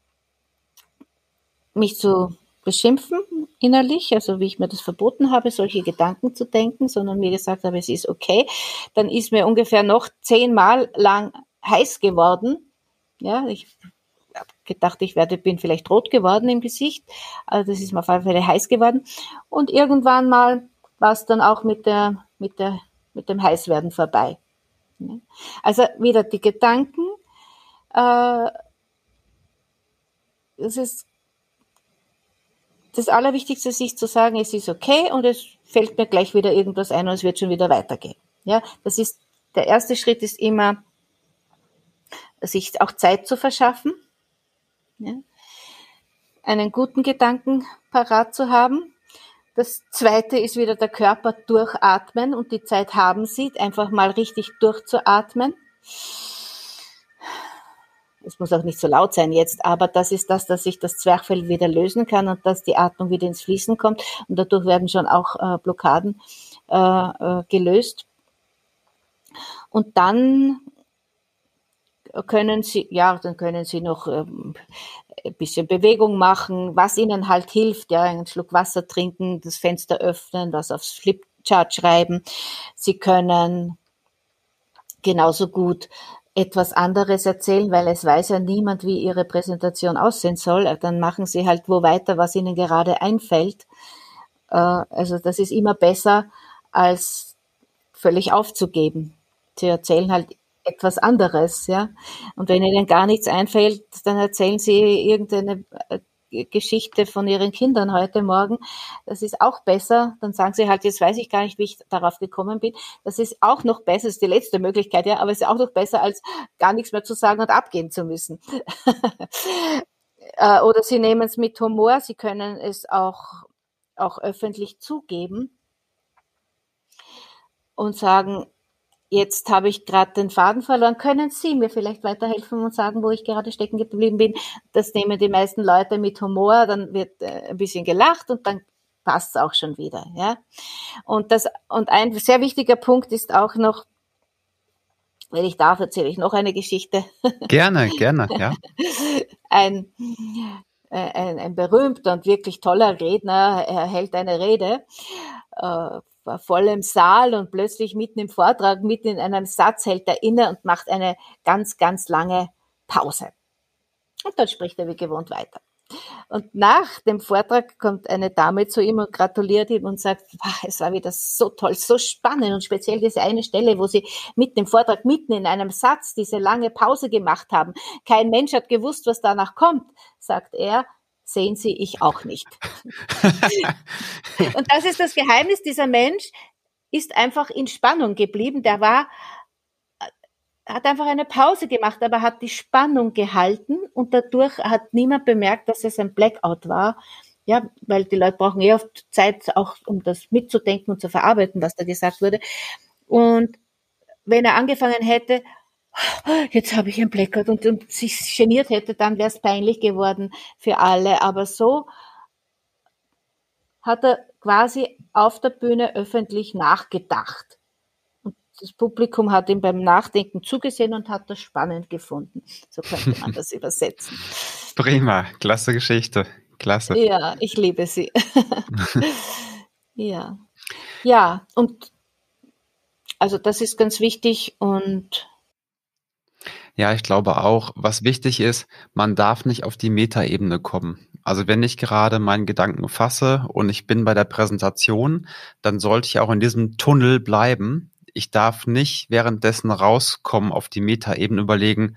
mich zu beschimpfen innerlich, also wie ich mir das verboten habe, solche Gedanken zu denken, sondern mir gesagt habe, es ist okay, dann ist mir ungefähr noch zehnmal lang heiß geworden ja, ich habe gedacht, ich werde, bin vielleicht rot geworden im Gesicht. Also das ist mir auf alle Fälle heiß geworden. Und irgendwann mal war es dann auch mit der, mit der, mit dem Heißwerden vorbei. Also wieder die Gedanken, äh, das ist das Allerwichtigste, sich zu sagen, es ist okay und es fällt mir gleich wieder irgendwas ein und es wird schon wieder weitergehen. Ja, das ist, der erste Schritt ist immer sich auch Zeit zu verschaffen, ja, einen guten Gedanken parat zu haben. Das zweite ist wieder der Körper durchatmen und die Zeit haben Sie, einfach mal richtig durchzuatmen. Es muss auch nicht so laut sein jetzt, aber das ist das, dass sich das Zwerchfell wieder lösen kann und dass die Atmung wieder ins Fließen kommt und dadurch werden schon auch äh, Blockaden äh, äh, gelöst. Und dann können Sie, ja, dann können Sie noch ähm, ein bisschen Bewegung machen, was Ihnen halt hilft, ja, einen Schluck Wasser trinken, das Fenster öffnen, was aufs Flipchart schreiben. Sie können genauso gut etwas anderes erzählen, weil es weiß ja niemand, wie Ihre Präsentation aussehen soll. Dann machen Sie halt wo weiter, was Ihnen gerade einfällt. Äh, also das ist immer besser, als völlig aufzugeben. Sie erzählen halt etwas anderes, ja. Und wenn Ihnen gar nichts einfällt, dann erzählen Sie irgendeine äh, Geschichte von Ihren Kindern heute Morgen. Das ist auch besser. Dann sagen Sie halt, jetzt weiß ich gar nicht, wie ich darauf gekommen bin. Das ist auch noch besser, das ist die letzte Möglichkeit, ja, aber es ist auch noch besser, als gar nichts mehr zu sagen und abgehen zu müssen. Äh, oder Sie nehmen es mit Humor. Sie können es auch, auch öffentlich zugeben und sagen, Jetzt habe ich gerade den Faden verloren. Können Sie mir vielleicht weiterhelfen und sagen, wo ich gerade stecken geblieben bin? Das nehmen die meisten Leute mit Humor, dann wird äh, ein bisschen gelacht und dann passt es auch schon wieder. Ja? Und, das, und ein sehr wichtiger Punkt ist auch noch, wenn ich darf, erzähle ich noch eine Geschichte. Gerne, gerne, ja. ein, ein, ein berühmter und wirklich toller Redner, er hält eine Rede, äh, war voll im Saal und plötzlich mitten im Vortrag, mitten in einem Satz hält er inne und macht eine ganz, ganz lange Pause. Und dann spricht er wie gewohnt weiter. Und nach dem Vortrag kommt eine Dame zu ihm und gratuliert ihm und sagt, es war wieder so toll, so spannend und speziell diese eine Stelle, wo sie mit dem Vortrag mitten in einem Satz diese lange Pause gemacht haben. Kein Mensch hat gewusst, was danach kommt, sagt er. Sehen Sie, ich auch nicht. und das ist das Geheimnis. Dieser Mensch ist einfach in Spannung geblieben. Der war hat einfach eine Pause gemacht, aber hat die Spannung gehalten und dadurch hat niemand bemerkt, dass es ein Blackout war. Ja, weil die Leute brauchen eh oft Zeit, auch um das mitzudenken und zu verarbeiten, was da gesagt wurde. Und wenn er angefangen hätte, jetzt habe ich ein Blackout und, und sich geniert hätte, dann wäre es peinlich geworden für alle. Aber so hat er quasi auf der Bühne öffentlich nachgedacht das Publikum hat ihm beim Nachdenken zugesehen und hat das spannend gefunden. So könnte man das übersetzen. Prima, klasse Geschichte. Klasse. Ja, ich liebe sie. ja. Ja, und also das ist ganz wichtig und ja, ich glaube auch, was wichtig ist, man darf nicht auf die Metaebene kommen. Also wenn ich gerade meinen Gedanken fasse und ich bin bei der Präsentation, dann sollte ich auch in diesem Tunnel bleiben ich darf nicht währenddessen rauskommen auf die Metaebene überlegen,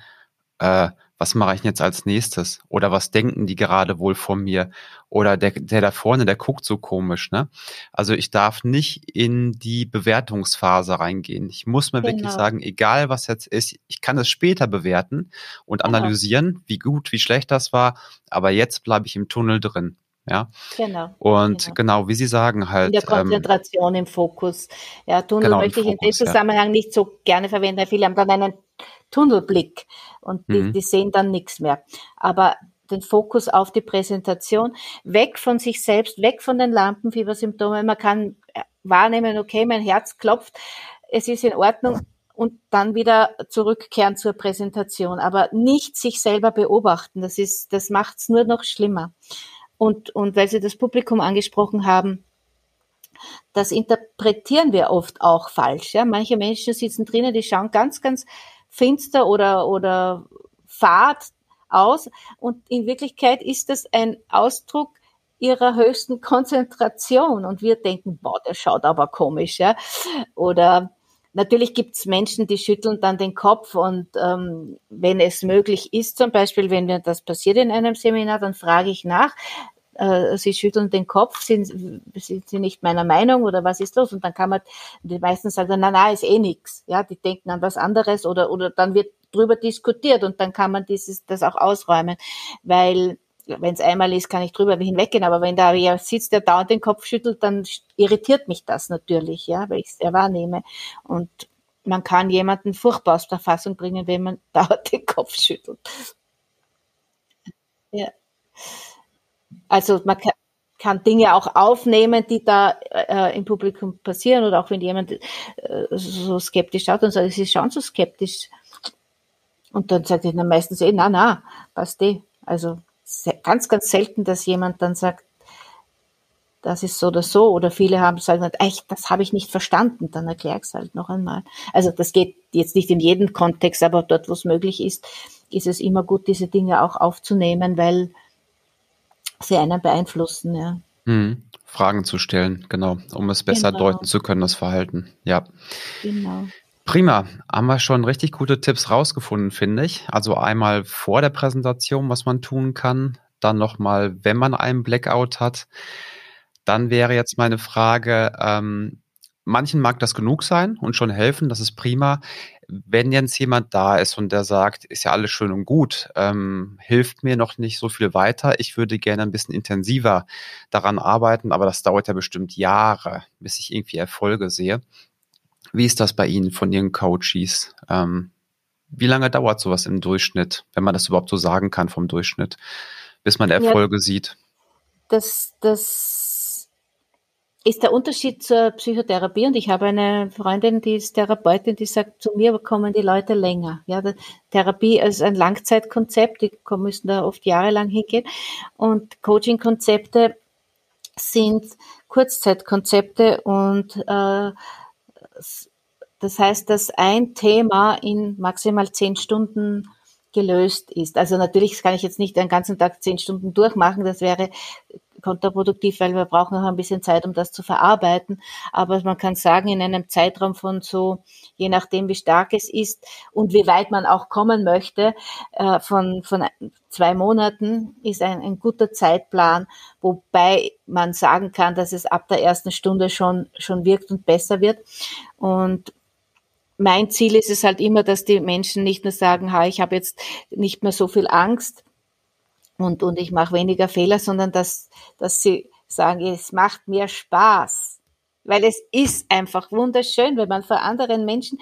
äh, was mache ich jetzt als nächstes? Oder was denken die gerade wohl von mir? Oder der, der da vorne, der guckt so komisch, ne? Also ich darf nicht in die Bewertungsphase reingehen. Ich muss mir genau. wirklich sagen, egal was jetzt ist, ich kann es später bewerten und analysieren, genau. wie gut, wie schlecht das war, aber jetzt bleibe ich im Tunnel drin. Ja. Genau. Und genau. genau, wie Sie sagen halt. In der ähm, Konzentration ähm, im Fokus. Ja, Tunnel genau, möchte ich in dem Zusammenhang ja. nicht so gerne verwenden. Viele haben dann einen Tunnelblick und die, mhm. die sehen dann nichts mehr. Aber den Fokus auf die Präsentation, weg von sich selbst, weg von den Lampenfiebersymptomen. Man kann äh, wahrnehmen, okay, mein Herz klopft, es ist in Ordnung und dann wieder zurückkehren zur Präsentation, aber nicht sich selber beobachten. Das ist, das macht's nur noch schlimmer. Und, und weil Sie das Publikum angesprochen haben, das interpretieren wir oft auch falsch. Ja? Manche Menschen sitzen drinnen, die schauen ganz, ganz finster oder, oder fad aus. Und in Wirklichkeit ist das ein Ausdruck ihrer höchsten Konzentration. Und wir denken, boah, der schaut aber komisch. Ja? Oder Natürlich gibt es Menschen, die schütteln dann den Kopf und ähm, wenn es möglich ist, zum Beispiel, wenn mir das passiert in einem Seminar, dann frage ich nach. Äh, sie schütteln den Kopf, sind, sind sie nicht meiner Meinung oder was ist los? Und dann kann man, die meisten sagen, na na, ist eh nix. Ja, die denken an was anderes oder oder dann wird drüber diskutiert und dann kann man dieses das auch ausräumen, weil wenn es einmal ist, kann ich drüber hinweggehen, aber wenn da wer sitzt, der dauernd den Kopf schüttelt, dann irritiert mich das natürlich, ja, weil ich es sehr wahrnehme. Und man kann jemanden furchtbar aus der Fassung bringen, wenn man dauernd den Kopf schüttelt. Ja. Also man kann, kann Dinge auch aufnehmen, die da äh, im Publikum passieren oder auch wenn jemand äh, so skeptisch schaut und sagt, es ist schon so skeptisch. Und dann sagt er dann meistens eh, na, na, passt eh. Also ganz, ganz selten, dass jemand dann sagt, das ist so oder so. Oder viele haben sagen, echt, das habe ich nicht verstanden. Dann erkläre ich es halt noch einmal. Also das geht jetzt nicht in jedem Kontext, aber dort, wo es möglich ist, ist es immer gut, diese Dinge auch aufzunehmen, weil sie einen beeinflussen. Ja. Hm. Fragen zu stellen, genau, um es besser genau. deuten zu können, das Verhalten. Ja. Genau. Prima, haben wir schon richtig gute Tipps rausgefunden, finde ich. Also einmal vor der Präsentation, was man tun kann, dann nochmal, wenn man einen Blackout hat. Dann wäre jetzt meine Frage, ähm, manchen mag das genug sein und schon helfen, das ist prima. Wenn jetzt jemand da ist und der sagt, ist ja alles schön und gut, ähm, hilft mir noch nicht so viel weiter, ich würde gerne ein bisschen intensiver daran arbeiten, aber das dauert ja bestimmt Jahre, bis ich irgendwie Erfolge sehe. Wie ist das bei Ihnen von Ihren Coaches? Ähm, wie lange dauert sowas im Durchschnitt, wenn man das überhaupt so sagen kann vom Durchschnitt, bis man Erfolge ja, sieht? Das, das ist der Unterschied zur Psychotherapie und ich habe eine Freundin, die ist Therapeutin, die sagt, zu mir kommen die Leute länger. Ja, Therapie ist ein Langzeitkonzept, die müssen da oft jahrelang hingehen und Coaching-Konzepte sind Kurzzeitkonzepte und äh, das heißt, dass ein Thema in maximal zehn Stunden gelöst ist. Also natürlich kann ich jetzt nicht den ganzen Tag zehn Stunden durchmachen, das wäre kontraproduktiv, weil wir brauchen auch ein bisschen Zeit, um das zu verarbeiten. Aber man kann sagen, in einem Zeitraum von so, je nachdem, wie stark es ist und wie weit man auch kommen möchte, äh, von, von zwei Monaten ist ein, ein guter Zeitplan, wobei man sagen kann, dass es ab der ersten Stunde schon, schon wirkt und besser wird. Und mein Ziel ist es halt immer, dass die Menschen nicht nur sagen, ha, ich habe jetzt nicht mehr so viel Angst und, und ich mache weniger Fehler, sondern dass, dass sie sagen, es macht mir Spaß. Weil es ist einfach wunderschön, wenn man vor anderen Menschen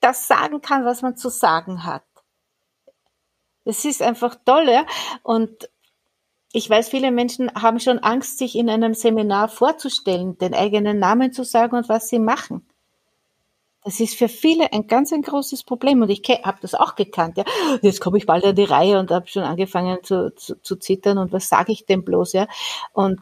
das sagen kann, was man zu sagen hat. Es ist einfach toll, ja. Und ich weiß, viele Menschen haben schon Angst, sich in einem Seminar vorzustellen, den eigenen Namen zu sagen und was sie machen. Das ist für viele ein ganz ein großes Problem und ich habe das auch gekannt. Ja. Jetzt komme ich bald an die Reihe und habe schon angefangen zu, zu, zu zittern und was sage ich denn bloß? Ja. Und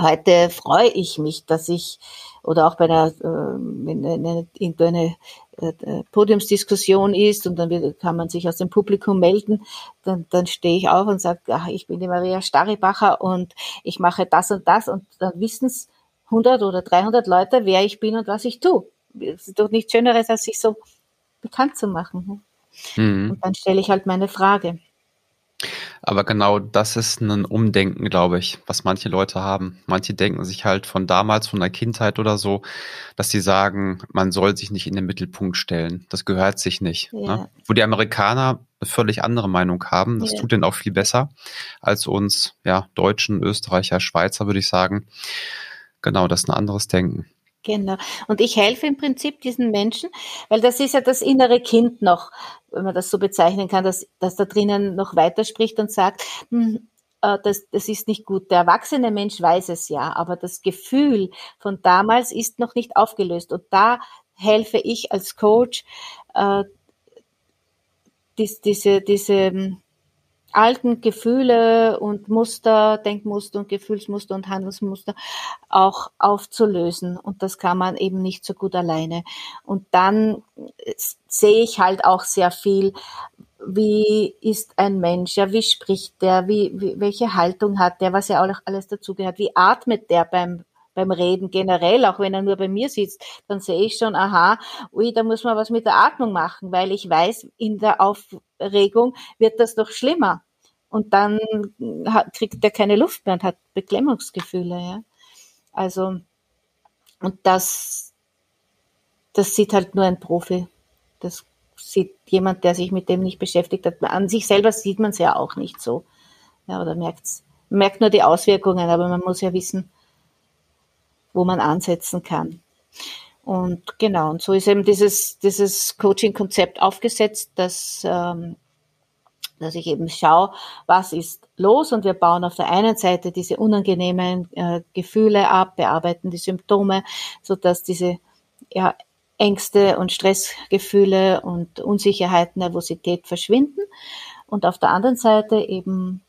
heute freue ich mich, dass ich oder auch bei einer, äh, wenn eine, irgendeine äh, Podiumsdiskussion ist und dann kann man sich aus dem Publikum melden, dann, dann stehe ich auf und sage, ach, ich bin die Maria Staribacher und ich mache das und das und dann wissen es 100 oder 300 Leute, wer ich bin und was ich tue es ist doch nichts Schöneres, als sich so bekannt zu machen. Mhm. Und dann stelle ich halt meine Frage. Aber genau das ist ein Umdenken, glaube ich, was manche Leute haben. Manche denken sich halt von damals, von der Kindheit oder so, dass sie sagen, man soll sich nicht in den Mittelpunkt stellen. Das gehört sich nicht. Ja. Ne? Wo die Amerikaner eine völlig andere Meinung haben. Das ja. tut denen auch viel besser als uns, ja, Deutschen, Österreicher, Schweizer, würde ich sagen. Genau, das ist ein anderes Denken. Genau. Und ich helfe im Prinzip diesen Menschen, weil das ist ja das innere Kind noch, wenn man das so bezeichnen kann, dass, dass da drinnen noch weiterspricht und sagt, hm, äh, das, das ist nicht gut. Der erwachsene Mensch weiß es ja, aber das Gefühl von damals ist noch nicht aufgelöst. Und da helfe ich als Coach, äh, dies, diese, diese hm, alten Gefühle und Muster, Denkmuster und Gefühlsmuster und Handelsmuster auch aufzulösen. Und das kann man eben nicht so gut alleine. Und dann sehe ich halt auch sehr viel, wie ist ein Mensch, ja, wie spricht der, wie, wie welche Haltung hat der, was ja auch alles dazugehört, wie atmet der beim beim Reden generell, auch wenn er nur bei mir sitzt, dann sehe ich schon, aha, ui, da muss man was mit der Atmung machen, weil ich weiß, in der Aufregung wird das noch schlimmer. Und dann hat, kriegt er keine Luft mehr und hat Beklemmungsgefühle, ja. Also, und das, das sieht halt nur ein Profi. Das sieht jemand, der sich mit dem nicht beschäftigt hat. An sich selber sieht man es ja auch nicht so. Ja, oder merkt's, merkt nur die Auswirkungen, aber man muss ja wissen, wo man ansetzen kann. Und genau, und so ist eben dieses, dieses Coaching-Konzept aufgesetzt, dass, ähm, dass ich eben schaue, was ist los. Und wir bauen auf der einen Seite diese unangenehmen äh, Gefühle ab, bearbeiten die Symptome, so dass diese ja, Ängste und Stressgefühle und Unsicherheit, Nervosität verschwinden. Und auf der anderen Seite eben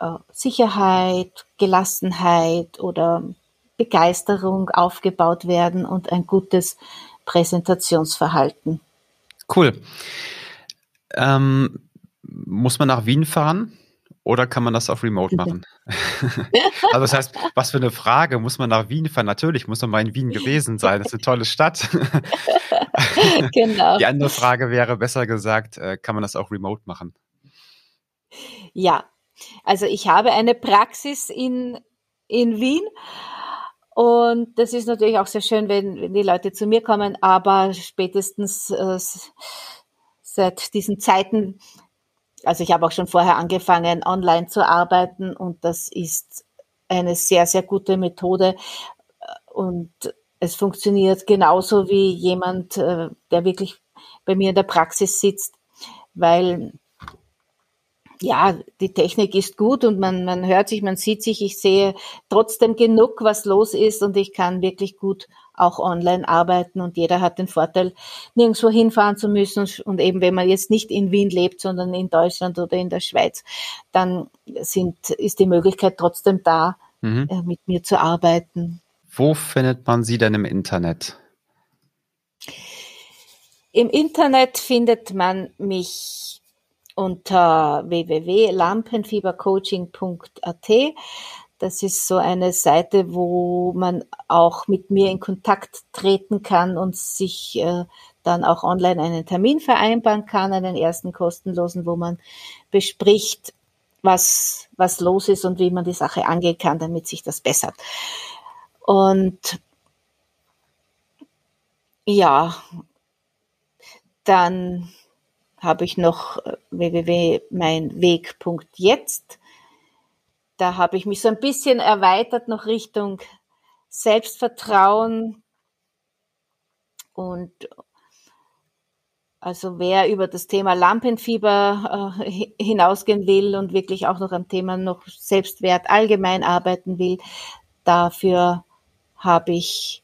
äh, Sicherheit, Gelassenheit oder Begeisterung aufgebaut werden und ein gutes Präsentationsverhalten. Cool. Ähm, muss man nach Wien fahren? Oder kann man das auf Remote machen? also das heißt, was für eine Frage, muss man nach Wien fahren? Natürlich muss man mal in Wien gewesen sein. Das ist eine tolle Stadt. genau. Die andere Frage wäre besser gesagt, äh, kann man das auch remote machen? Ja, also ich habe eine Praxis in, in Wien und das ist natürlich auch sehr schön, wenn, wenn die Leute zu mir kommen, aber spätestens äh, seit diesen Zeiten, also ich habe auch schon vorher angefangen, online zu arbeiten und das ist eine sehr, sehr gute Methode. Und es funktioniert genauso wie jemand, äh, der wirklich bei mir in der Praxis sitzt, weil ja, die Technik ist gut und man, man hört sich, man sieht sich. Ich sehe trotzdem genug, was los ist und ich kann wirklich gut auch online arbeiten und jeder hat den Vorteil, nirgendwo hinfahren zu müssen und eben wenn man jetzt nicht in Wien lebt, sondern in Deutschland oder in der Schweiz, dann sind, ist die Möglichkeit trotzdem da, mhm. Äh, mit mir zu arbeiten. Wo findet man Sie denn im Internet? Im Internet findet man mich unter www.lampenfiebercoaching.at. Das ist so eine Seite, wo man auch mit mir in Kontakt treten kann und sich äh, dann auch online einen Termin vereinbaren kann, einen ersten kostenlosen, wo man bespricht, was, was los ist und wie man die Sache angehen kann, damit sich das bessert. Und ja, dann habe ich noch äh, www.meinweg.jetzt. Da habe ich mich so ein bisschen erweitert noch Richtung Selbstvertrauen und also wer über das Thema Lampenfieber äh, hinausgehen will und wirklich auch noch am Thema noch Selbstwert allgemein arbeiten will, dafür habe ich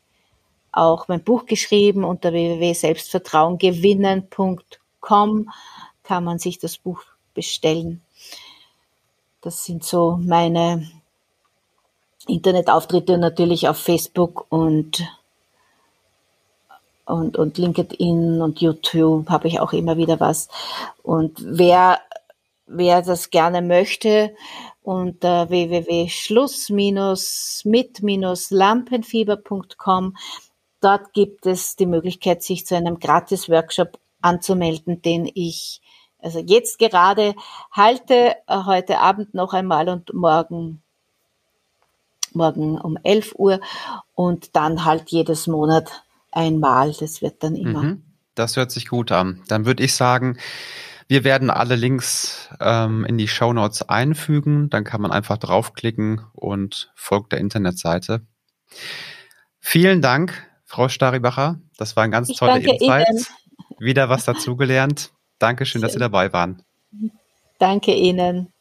auch mein Buch geschrieben unter www.selbstvertrauengewinnen.com kann man sich das Buch bestellen. Das sind so meine Internetauftritte natürlich auf Facebook und und, und LinkedIn und YouTube habe ich auch immer wieder was. Und wer, wer das gerne möchte, unter www.schluss-mit-lampenfieber.com Dort gibt es die Möglichkeit, sich zu einem Gratis-Workshop anzumelden, den ich also jetzt gerade halte, äh, heute Abend noch einmal und morgen, morgen um 11 Uhr und dann halt jedes Monat einmal. Das wird dann immer. Mhm. Das hört sich gut an. Dann würde ich sagen, wir werden alle Links ähm, in die Show Notes einfügen. Dann kann man einfach draufklicken und folgt der Internetseite. Vielen Dank Frau Staribacher. Das waren ganz ich tolle Insights. Ihnen. Wieder was dazugelernt. Dankeschön, Schön. dass Sie dabei waren. Danke Ihnen.